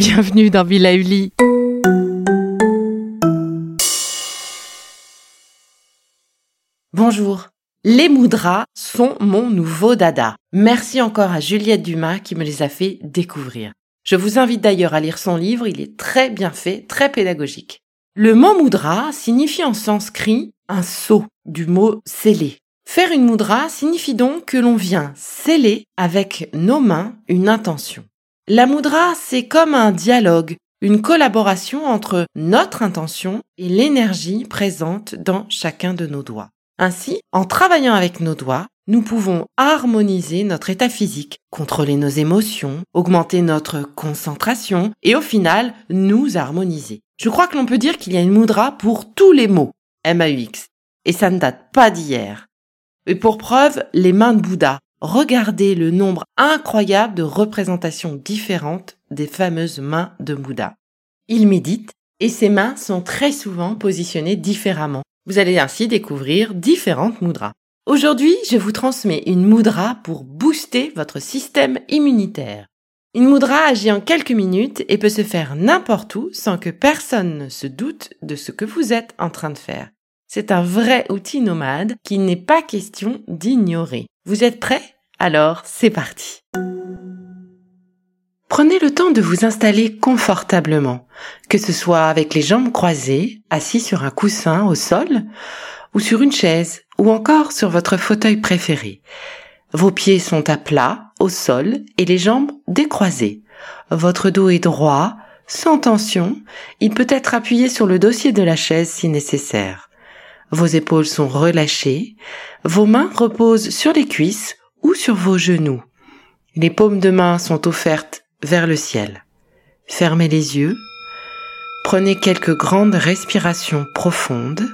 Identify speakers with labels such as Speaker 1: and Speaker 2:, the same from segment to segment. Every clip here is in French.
Speaker 1: Bienvenue dans Villa Uli. Bonjour. Les moudras sont mon nouveau dada. Merci encore à Juliette Dumas qui me les a fait découvrir. Je vous invite d'ailleurs à lire son livre, il est très bien fait, très pédagogique. Le mot moudra signifie en sanskrit un sceau, du mot scellé. Faire une moudra signifie donc que l'on vient sceller avec nos mains une intention. La moudra, c'est comme un dialogue, une collaboration entre notre intention et l'énergie présente dans chacun de nos doigts. Ainsi, en travaillant avec nos doigts, nous pouvons harmoniser notre état physique, contrôler nos émotions, augmenter notre concentration et au final, nous harmoniser. Je crois que l'on peut dire qu'il y a une moudra pour tous les mots, M-A-U-X. Et ça ne date pas d'hier. Et pour preuve, les mains de Bouddha, regardez le nombre incroyable de représentations différentes des fameuses mains de Bouddha. Il médite et ses mains sont très souvent positionnées différemment. Vous allez ainsi découvrir différentes mudras. Aujourd'hui, je vous transmets une mudra pour booster votre système immunitaire. Une mudra agit en quelques minutes et peut se faire n'importe où sans que personne ne se doute de ce que vous êtes en train de faire. C'est un vrai outil nomade qu'il n'est pas question d'ignorer. Vous êtes prêts? Alors, c'est parti. Prenez le temps de vous installer confortablement, que ce soit avec les jambes croisées, assis sur un coussin au sol, ou sur une chaise, ou encore sur votre fauteuil préféré. Vos pieds sont à plat, au sol, et les jambes décroisées. Votre dos est droit, sans tension, il peut être appuyé sur le dossier de la chaise si nécessaire. Vos épaules sont relâchées, vos mains reposent sur les cuisses ou sur vos genoux. Les paumes de main sont offertes vers le ciel. Fermez les yeux, prenez quelques grandes respirations profondes.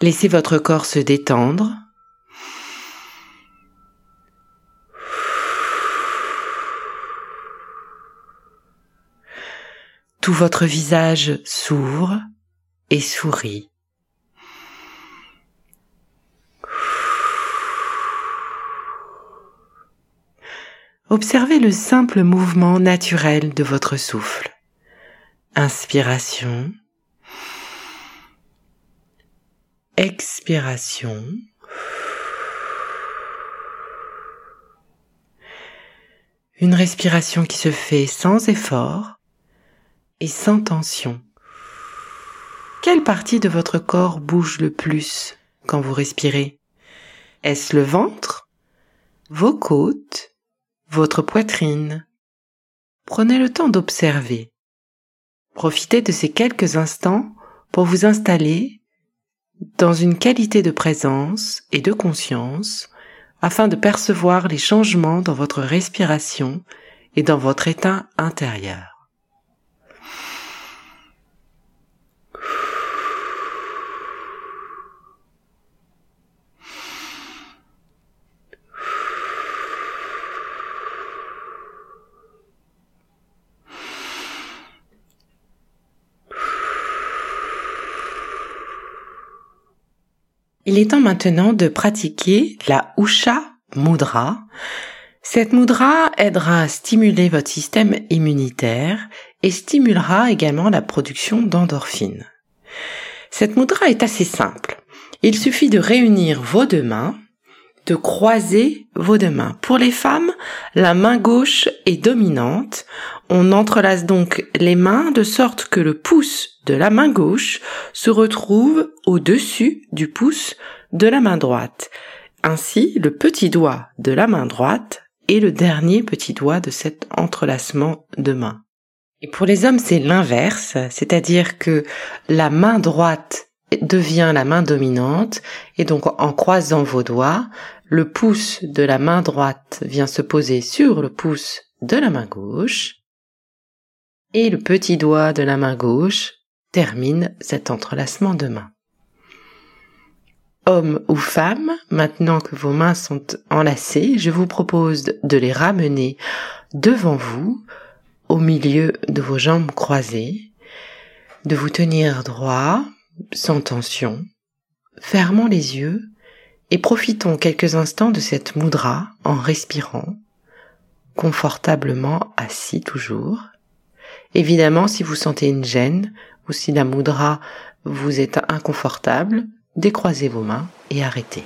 Speaker 1: Laissez votre corps se détendre Tout votre visage s'ouvre et sourit. Observez le simple mouvement naturel de votre souffle. Inspiration. Expiration. Une respiration qui se fait sans effort et sans tension. Quelle partie de votre corps bouge le plus quand vous respirez? Est-ce le ventre Vos côtes Votre poitrine? Prenez le temps d'observer. Profitez de ces quelques instants pour vous installer dans une qualité de présence et de conscience afin de percevoir les changements dans votre respiration et dans votre état intérieur. Il est temps maintenant de pratiquer la Usha Mudra. Cette moudra aidera à stimuler votre système immunitaire et stimulera également la production d'endorphines. Cette moudra est assez simple. Il suffit de réunir vos deux mains, de croiser vos deux mains. Pour les femmes, la main gauche est dominante. On entrelace donc les mains de sorte que le pouce de la main gauche se retrouve au-dessus du pouce de la main droite. Ainsi, le petit doigt de la main droite est le dernier petit doigt de cet entrelacement de mains. Et pour les hommes, c'est l'inverse, c'est-à-dire que la main droite devient la main dominante et donc en croisant vos doigts, le pouce de la main droite vient se poser sur le pouce de la main gauche et le petit doigt de la main gauche termine cet entrelacement de mains. Homme ou femme, maintenant que vos mains sont enlacées, je vous propose de les ramener devant vous, au milieu de vos jambes croisées, de vous tenir droit, sans tension, fermons les yeux et profitons quelques instants de cette moudra en respirant, confortablement assis toujours. Évidemment, si vous sentez une gêne ou si la moudra vous est inconfortable, décroisez vos mains et arrêtez.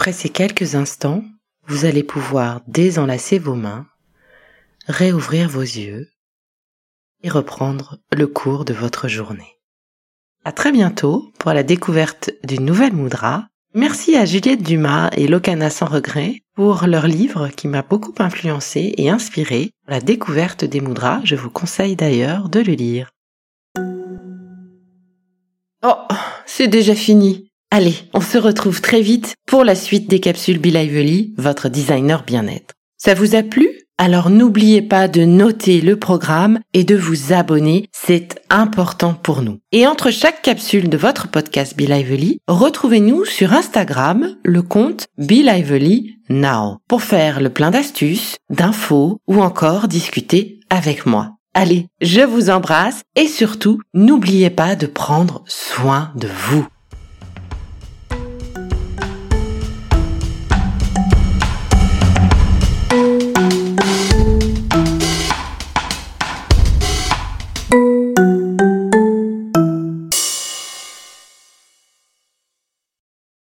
Speaker 1: Après ces quelques instants, vous allez pouvoir désenlacer vos mains, réouvrir vos yeux et reprendre le cours de votre journée. À très bientôt pour la découverte d'une nouvelle moudra. Merci à Juliette Dumas et Locana sans regret pour leur livre qui m'a beaucoup influencé et inspiré la découverte des moudras. Je vous conseille d'ailleurs de le lire. Oh, c'est déjà fini. Allez, on se retrouve très vite pour la suite des capsules Be Lively, votre designer bien-être. Ça vous a plu? Alors n'oubliez pas de noter le programme et de vous abonner, c'est important pour nous. Et entre chaque capsule de votre podcast Be Lively, retrouvez-nous sur Instagram le compte Be Lively Now pour faire le plein d'astuces, d'infos ou encore discuter avec moi. Allez, je vous embrasse et surtout, n'oubliez pas de prendre soin de vous.